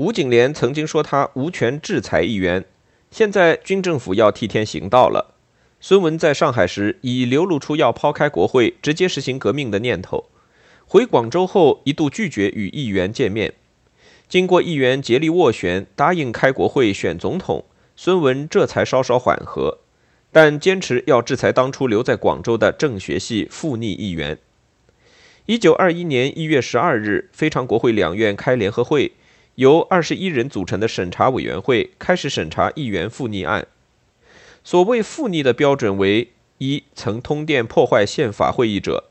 吴景莲曾经说他无权制裁议员，现在军政府要替天行道了。孙文在上海时已流露出要抛开国会、直接实行革命的念头。回广州后，一度拒绝与议员见面。经过议员竭力斡旋，答应开国会选总统，孙文这才稍稍缓和，但坚持要制裁当初留在广州的政学系复逆议员。一九二一年一月十二日，非常国会两院开联合会，由二十一人组成的审查委员会开始审查议员附逆案。所谓附逆的标准为：一、曾通电破坏宪法会议者；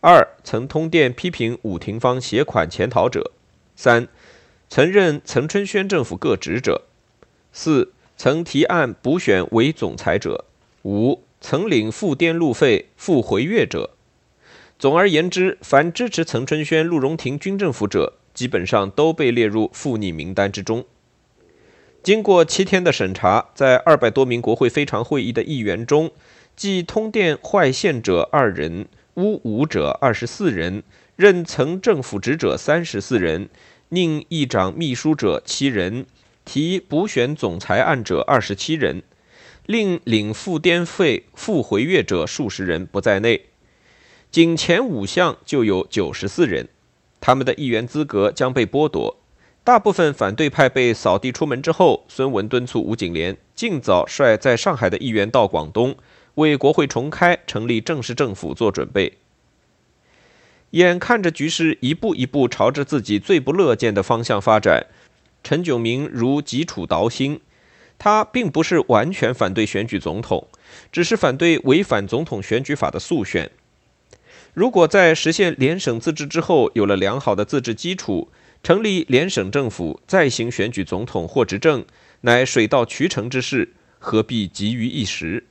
二、曾通电批评伍廷芳携款潜逃者；三、曾任岑春轩政府各职者；四、曾提案补选为总裁者；五、曾领赴滇路费、赴回粤者。总而言之，凡支持岑春轩、陆荣廷军政府者，基本上都被列入复逆名单之中。经过七天的审查，在二百多名国会非常会议的议员中，即通电坏宪者二人，诬武者二十四人，任曾政府职者三十四人，宁议长秘书者七人，提补选总裁案者二十七人，另领赴滇费、复回粤者数十人不在内，仅前五项就有九十四人，他们的议员资格将被剥夺。大部分反对派被扫地出门之后，孙文敦促吴景莲尽早率在上海的议员到广东，为国会重开、成立正式政府做准备。眼看着局势一步一步朝着自己最不乐见的方向发展，陈炯明如急杵捣心。他并不是完全反对选举总统，只是反对违反总统选举法的速选。如果在实现联省自治之后有了良好的自治基础，成立联省政府，再行选举总统或执政，乃水到渠成之事，何必急于一时？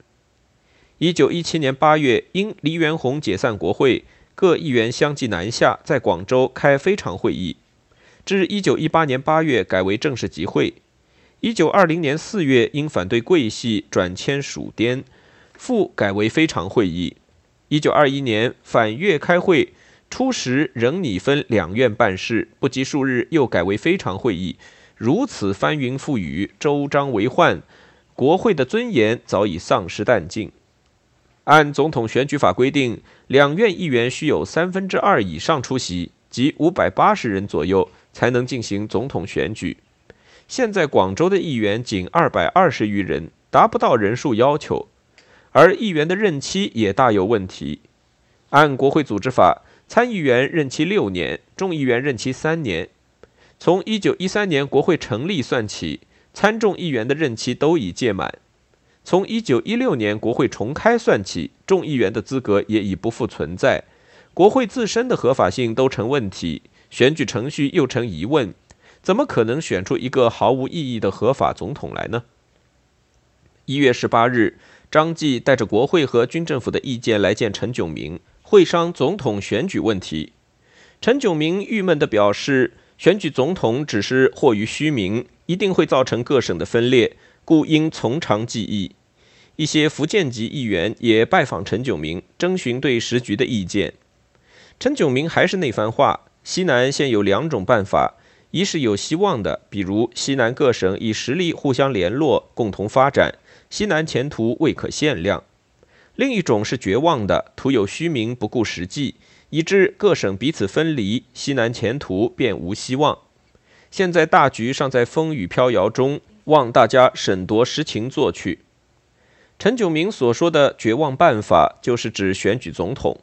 一九一七年八月，因黎元洪解散国会，各议员相继南下，在广州开非常会议。至一九一八年八月，改为正式集会。一九二零年四月，因反对桂系，转迁蜀滇，复改为非常会议。一九二一年反粤开会。初时仍拟分两院办事，不及数日又改为非常会议，如此翻云覆雨，周章为患，国会的尊严早已丧失殆尽。按总统选举法规定，两院议员需有三分之二以上出席，即五百八十人左右，才能进行总统选举。现在广州的议员仅二百二十余人，达不到人数要求，而议员的任期也大有问题。按国会组织法。参议员任期六年，众议员任期三年。从一九一三年国会成立算起，参众议员的任期都已届满。从一九一六年国会重开算起，众议员的资格也已不复存在。国会自身的合法性都成问题，选举程序又成疑问，怎么可能选出一个毫无意义的合法总统来呢？一月十八日，张继带着国会和军政府的意见来见陈炯明。会商总统选举问题，陈炯明郁闷地表示，选举总统只是惑于虚名，一定会造成各省的分裂，故应从长计议。一些福建籍议员也拜访陈炯明，征询对时局的意见。陈炯明还是那番话：西南现有两种办法，一是有希望的，比如西南各省以实力互相联络，共同发展，西南前途未可限量。另一种是绝望的，徒有虚名，不顾实际，以致各省彼此分离，西南前途便无希望。现在大局尚在风雨飘摇中，望大家审夺实情做去。陈炯明所说的绝望办法，就是指选举总统。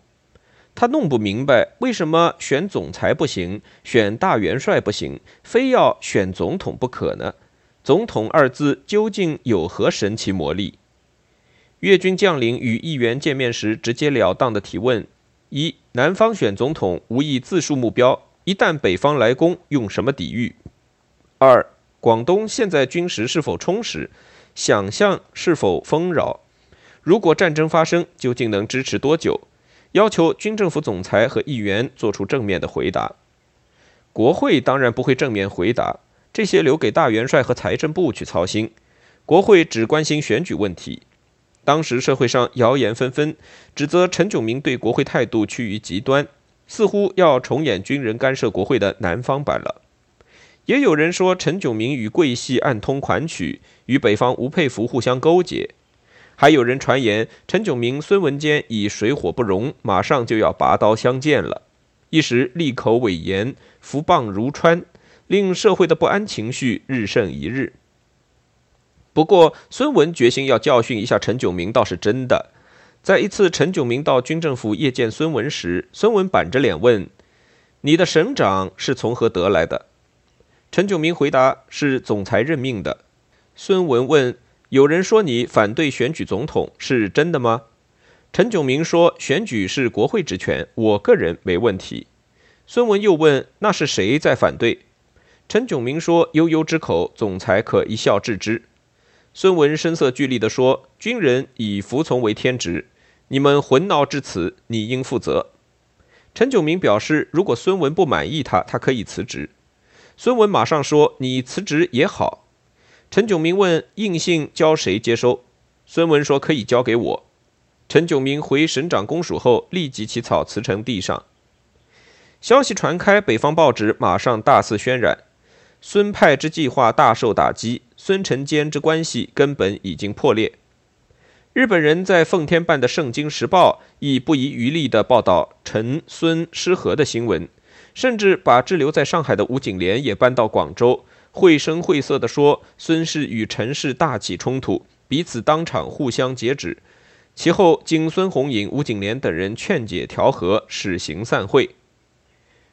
他弄不明白，为什么选总裁不行，选大元帅不行，非要选总统不可呢？总统二字究竟有何神奇魔力？粤军将领与议员见面时，直截了当的提问：一、南方选总统无意自述目标，一旦北方来攻，用什么抵御？二、广东现在军事是否充实？想象是否丰饶？如果战争发生，究竟能支持多久？要求军政府总裁和议员做出正面的回答。国会当然不会正面回答，这些留给大元帅和财政部去操心。国会只关心选举问题。当时社会上谣言纷纷，指责陈炯明对国会态度趋于极端，似乎要重演军人干涉国会的南方版了。也有人说陈炯明与桂系暗通款曲，与北方吴佩孚互相勾结。还有人传言陈炯明、孙文坚已水火不容，马上就要拔刀相见了。一时利口委言，伏棒如川，令社会的不安情绪日甚一日。不过，孙文决心要教训一下陈炯明，倒是真的。在一次陈炯明到军政府谒见孙文时，孙文板着脸问：“你的省长是从何得来的？”陈炯明回答：“是总裁任命的。”孙文问：“有人说你反对选举总统，是真的吗？”陈炯明说：“选举是国会职权，我个人没问题。”孙文又问：“那是谁在反对？”陈炯明说：“悠悠之口，总裁可一笑置之。”孙文声色俱厉地说：“军人以服从为天职，你们混闹至此，你应负责。”陈炯明表示，如果孙文不满意他，他可以辞职。孙文马上说：“你辞职也好。”陈炯明问：“印信交谁接收？”孙文说：“可以交给我。”陈炯明回省长公署后，立即起草辞呈递上。消息传开，北方报纸马上大肆渲染。孙派之计划大受打击，孙陈间之关系根本已经破裂。日本人在奉天办的《圣经时报》亦不遗余力地报道陈孙失和的新闻，甚至把滞留在上海的吴景莲也搬到广州，绘声绘色地说孙氏与陈氏大起冲突，彼此当场互相截止。其后经孙红颖、吴景莲等人劝解调和，使行散会。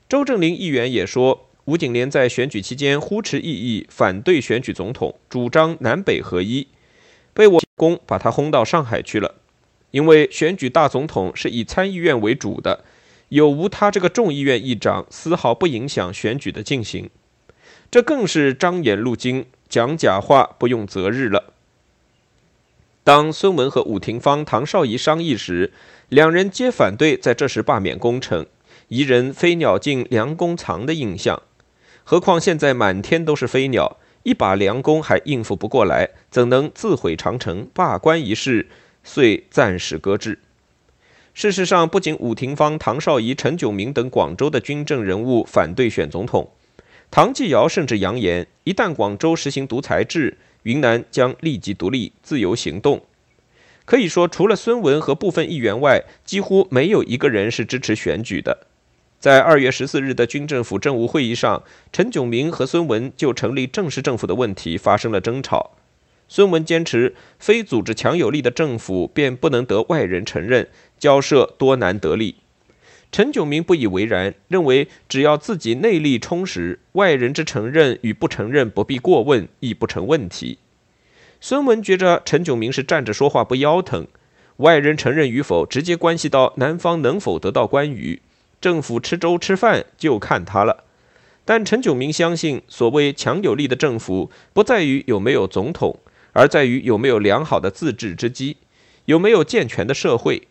周正林议员也说。吴景莲在选举期间呼持异议，反对选举总统，主张南北合一，被我公把他轰到上海去了。因为选举大总统是以参议院为主的，有无他这个众议院议长，丝毫不影响选举的进行。这更是张眼入京，讲假话不用择日了。当孙文和伍廷芳、唐绍仪商议时，两人皆反对在这时罢免工程，疑人飞鸟尽，良弓藏的印象。何况现在满天都是飞鸟，一把良弓还应付不过来，怎能自毁长城？罢官一事遂暂时搁置。事实上，不仅伍廷芳、唐绍仪、陈炯明等广州的军政人物反对选总统，唐继尧甚至扬言，一旦广州实行独裁制，云南将立即独立、自由行动。可以说，除了孙文和部分议员外，几乎没有一个人是支持选举的。在二月十四日的军政府政务会议上，陈炯明和孙文就成立正式政府的问题发生了争吵。孙文坚持，非组织强有力的政府便不能得外人承认，交涉多难得利。陈炯明不以为然，认为只要自己内力充实，外人之承认与不承认不必过问，亦不成问题。孙文觉着陈炯明是站着说话不腰疼，外人承认与否，直接关系到南方能否得到关羽。政府吃粥吃饭就看他了，但陈炯明相信，所谓强有力的政府，不在于有没有总统，而在于有没有良好的自治之机，有没有健全的社会。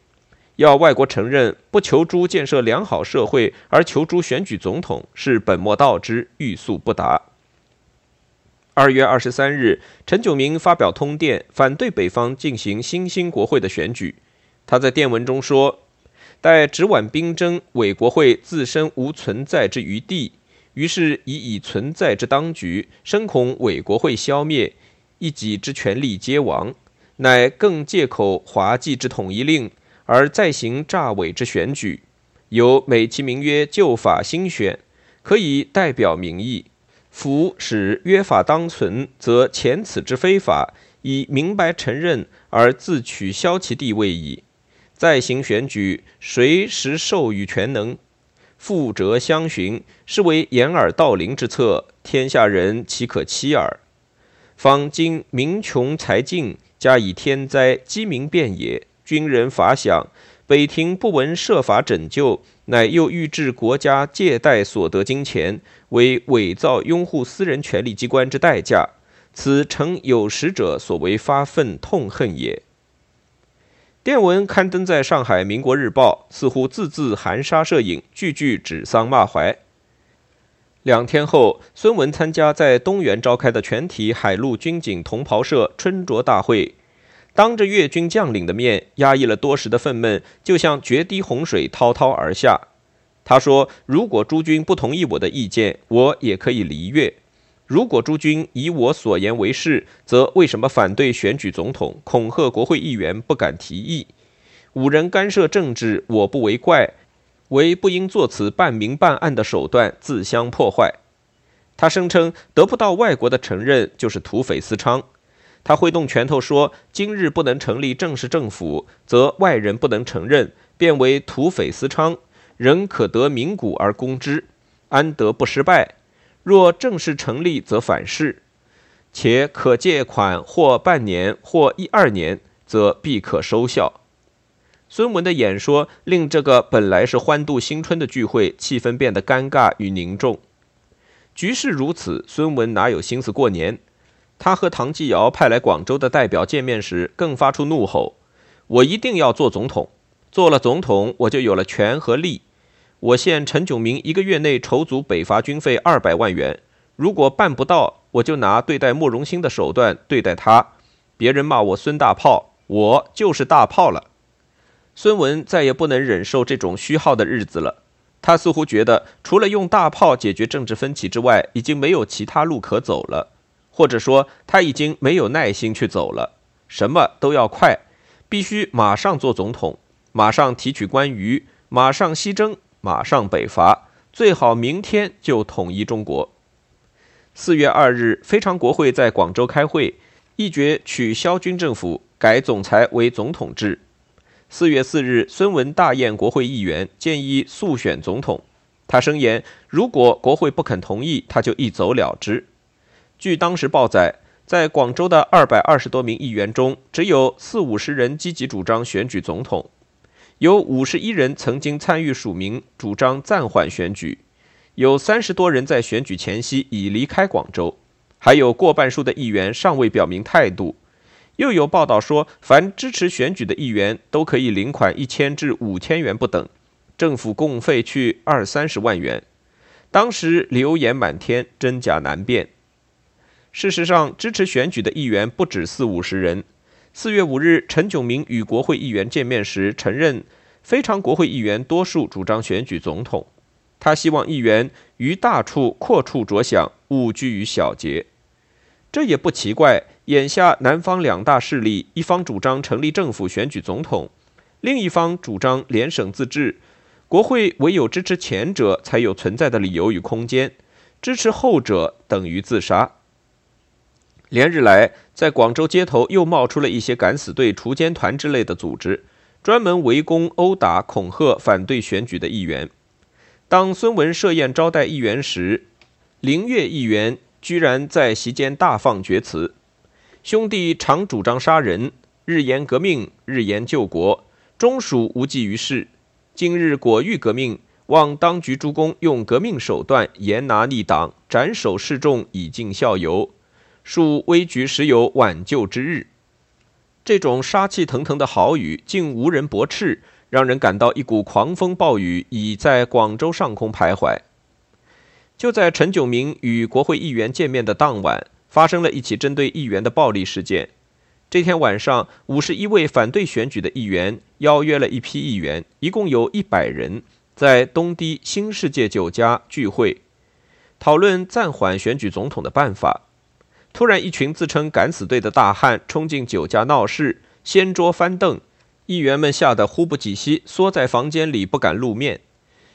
要外国承认，不求诸建设良好社会，而求诸选举总统，是本末倒置，欲速不达。二月二十三日，陈炯明发表通电，反对北方进行新兴国会的选举。他在电文中说。待直皖兵争，伪国会自身无存在之余地，于是以以存在之当局，深恐伪国会消灭，一己之权力皆亡，乃更借口滑稽之统一令，而再行诈伪之选举，有美其名曰旧法新选，可以代表民意。夫使约法当存，则前此之非法，以明白承认而自取消其地位矣。再行选举，谁实授予权能？覆辙相寻，是为掩耳盗铃之策。天下人岂可欺耳？方今民穷财尽，加以天灾，饥民遍野。军人乏饷，北庭不闻设法拯救，乃又欲置国家借贷所得金钱，为伪造拥护私人权力机关之代价。此诚有识者所为发愤痛恨也。电文刊登在上海《民国日报》，似乎字字含沙射影，句句指桑骂槐。两天后，孙文参加在东园召开的全体海陆军警同袍社春酌大会，当着粤军将领的面，压抑了多时的愤懑，就像决堤洪水滔滔而下。他说：“如果诸军不同意我的意见，我也可以离粤。如果诸君以我所言为是，则为什么反对选举总统，恐吓国会议员不敢提议？五人干涉政治，我不为怪，为不应作此半明半暗的手段，自相破坏。他声称得不到外国的承认，就是土匪私娼。他挥动拳头说：“今日不能成立正式政府，则外人不能承认，变为土匪私娼，人可得名古而攻之，安得不失败？若正式成立，则反噬，且可借款或半年或一二年，则必可收效。”孙文的演说令这个本来是欢度新春的聚会气氛变得尴尬与凝重。局势如此，孙文哪有心思过年？他和唐继尧派来广州的代表见面时，更发出怒吼：“我一定要做总统，做了总统，我就有了权和利。我限陈炯明一个月内筹足北伐军费二百万元，如果办不到，我就拿对待莫荣兴的手段对待他。别人骂我孙大炮，我就是大炮了。”孙文再也不能忍受这种虚耗的日子了。他似乎觉得，除了用大炮解决政治分歧之外，已经没有其他路可走了。或者说他已经没有耐心去走了，什么都要快，必须马上做总统，马上提取关于，马上西征，马上北伐，最好明天就统一中国。四月二日，非常国会在广州开会，议决取消军政府，改总裁为总统制。四月四日，孙文大宴国会议员，建议速选总统。他声言，如果国会不肯同意，他就一走了之。据当时报载，在广州的二百二十多名议员中，只有四五十人积极主张选举总统，有五十一人曾经参与署名主张暂缓选举，有三十多人在选举前夕已离开广州，还有过半数的议员尚未表明态度。又有报道说，凡支持选举的议员都可以领款一千至五千元不等，政府共费去二三十万元。当时流言满天，真假难辨。事实上，支持选举的议员不止四五十人。四月五日，陈炯明与国会议员见面时承认，非常国会议员多数主张选举总统。他希望议员于大处阔处着想，勿拘于小节。这也不奇怪。眼下南方两大势力，一方主张成立政府选举总统，另一方主张联省自治。国会唯有支持前者，才有存在的理由与空间；支持后者，等于自杀。连日来，在广州街头又冒出了一些敢死队、锄奸团之类的组织，专门围攻、殴打、恐吓反对选举的议员。当孙文设宴招待议员时，林月议员居然在席间大放厥词：“兄弟常主张杀人，日言革命，日言救国，终属无济于事。今日果欲革命，望当局诸公用革命手段严拿逆党，斩首示众，以儆效尤。”恕危局时有挽救之日。这种杀气腾腾的豪语，竟无人驳斥，让人感到一股狂风暴雨已在广州上空徘徊。就在陈炯明与国会议员见面的当晚，发生了一起针对议员的暴力事件。这天晚上，五十一位反对选举的议员邀约了一批议员，一共有一百人，在东堤新世界酒家聚会，讨论暂缓选举总统的办法。突然，一群自称敢死队的大汉冲进酒家闹事，掀桌翻凳，议员们吓得呼不及吸，缩在房间里不敢露面。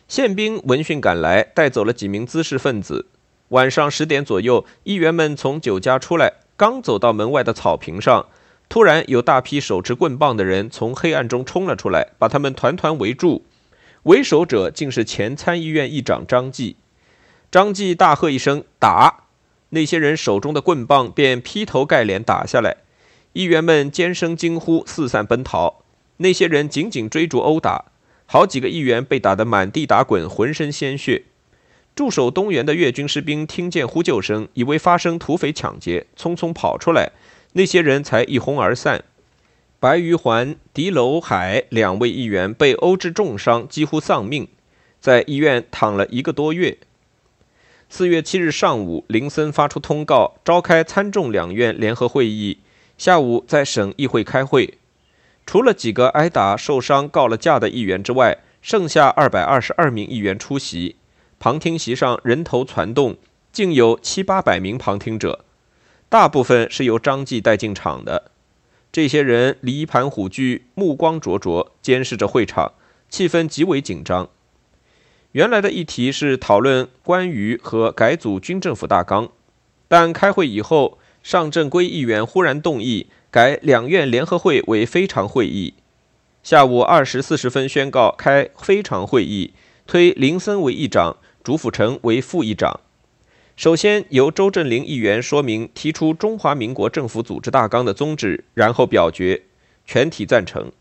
宪兵闻讯赶来，带走了几名滋事分子。晚上十点左右，议员们从酒家出来，刚走到门外的草坪上，突然有大批手持棍棒的人从黑暗中冲了出来，把他们团团围住。为首者竟是前参议院议长张继。张继大喝一声：“打！”那些人手中的棍棒便劈头盖脸打下来，议员们尖声惊呼，四散奔逃。那些人紧紧追逐殴打，好几个议员被打得满地打滚，浑身鲜血。驻守东园的越军士兵听见呼救声，以为发生土匪抢劫，匆匆跑出来，那些人才一哄而散。白玉环、狄楼海两位议员被殴致重伤，几乎丧命，在医院躺了一个多月。四月七日上午，林森发出通告，召开参众两院联合会议。下午在省议会开会，除了几个挨打受伤告了假的议员之外，剩下二百二十二名议员出席。旁听席上人头攒动，竟有七八百名旁听者，大部分是由张继带进场的。这些人离盘虎踞，目光灼灼，监视着会场，气氛极为紧张。原来的议题是讨论关于和改组军政府大纲，但开会以后，上正规议员忽然动议改两院联合会为非常会议。下午二时四十分宣告开非常会议，推林森为议长，朱辅成为副议长。首先由周振林议员说明提出中华民国政府组织大纲的宗旨，然后表决，全体赞成。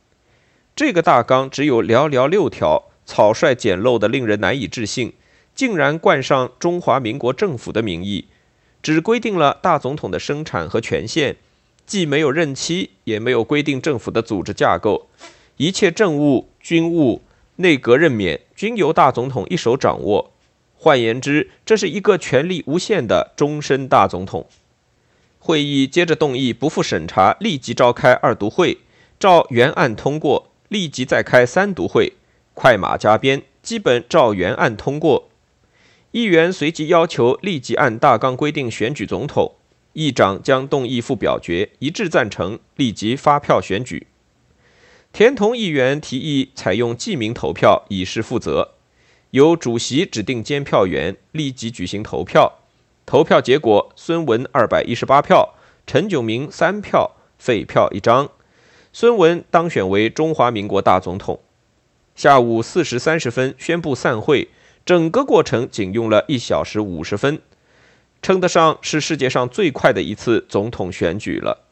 这个大纲只有寥寥六条，草率简陋的令人难以置信，竟然冠上中华民国政府的名义，只规定了大总统的生产和权限，既没有任期，也没有规定政府的组织架构，一切政务、军务、内阁任免均由大总统一手掌握。换言之，这是一个权力无限的终身大总统。会议接着动议不负审查，立即召开二读会，照原案通过；立即再开三读会，快马加鞭，基本照原案通过。议员随即要求立即按大纲规定选举总统，议长将动议附表决，一致赞成，立即发票选举。田同议员提议采用记名投票，以示负责。由主席指定监票员立即举行投票，投票结果：孙文二百一十八票，陈炯明三票，废票一张。孙文当选为中华民国大总统。下午四时三十分宣布散会，整个过程仅用了一小时五十分，称得上是世界上最快的一次总统选举了。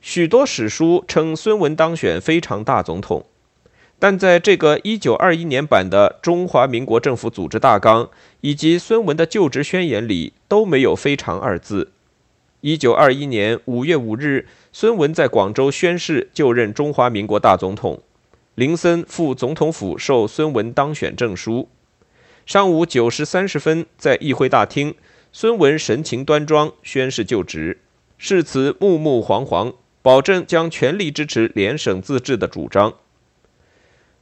许多史书称孙文当选非常大总统。但在这个1921年版的中华民国政府组织大纲以及孙文的就职宣言里都没有“非常”二字。1921年5月5日，孙文在广州宣誓就任中华民国大总统，林森赴总统府受孙文当选证书。上午9时30分，在议会大厅，孙文神情端庄，宣誓就职，誓词木木惶惶，保证将全力支持联省自治的主张。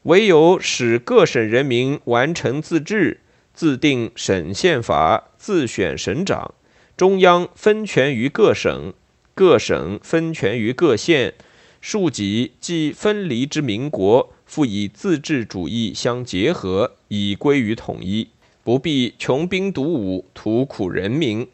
唯有使各省人民完成自治，自定省宪法，自选省长，中央分权于各省，各省分权于各县，庶几即分离之民国，复以自治主义相结合，以归于统一，不必穷兵黩武，图苦人民。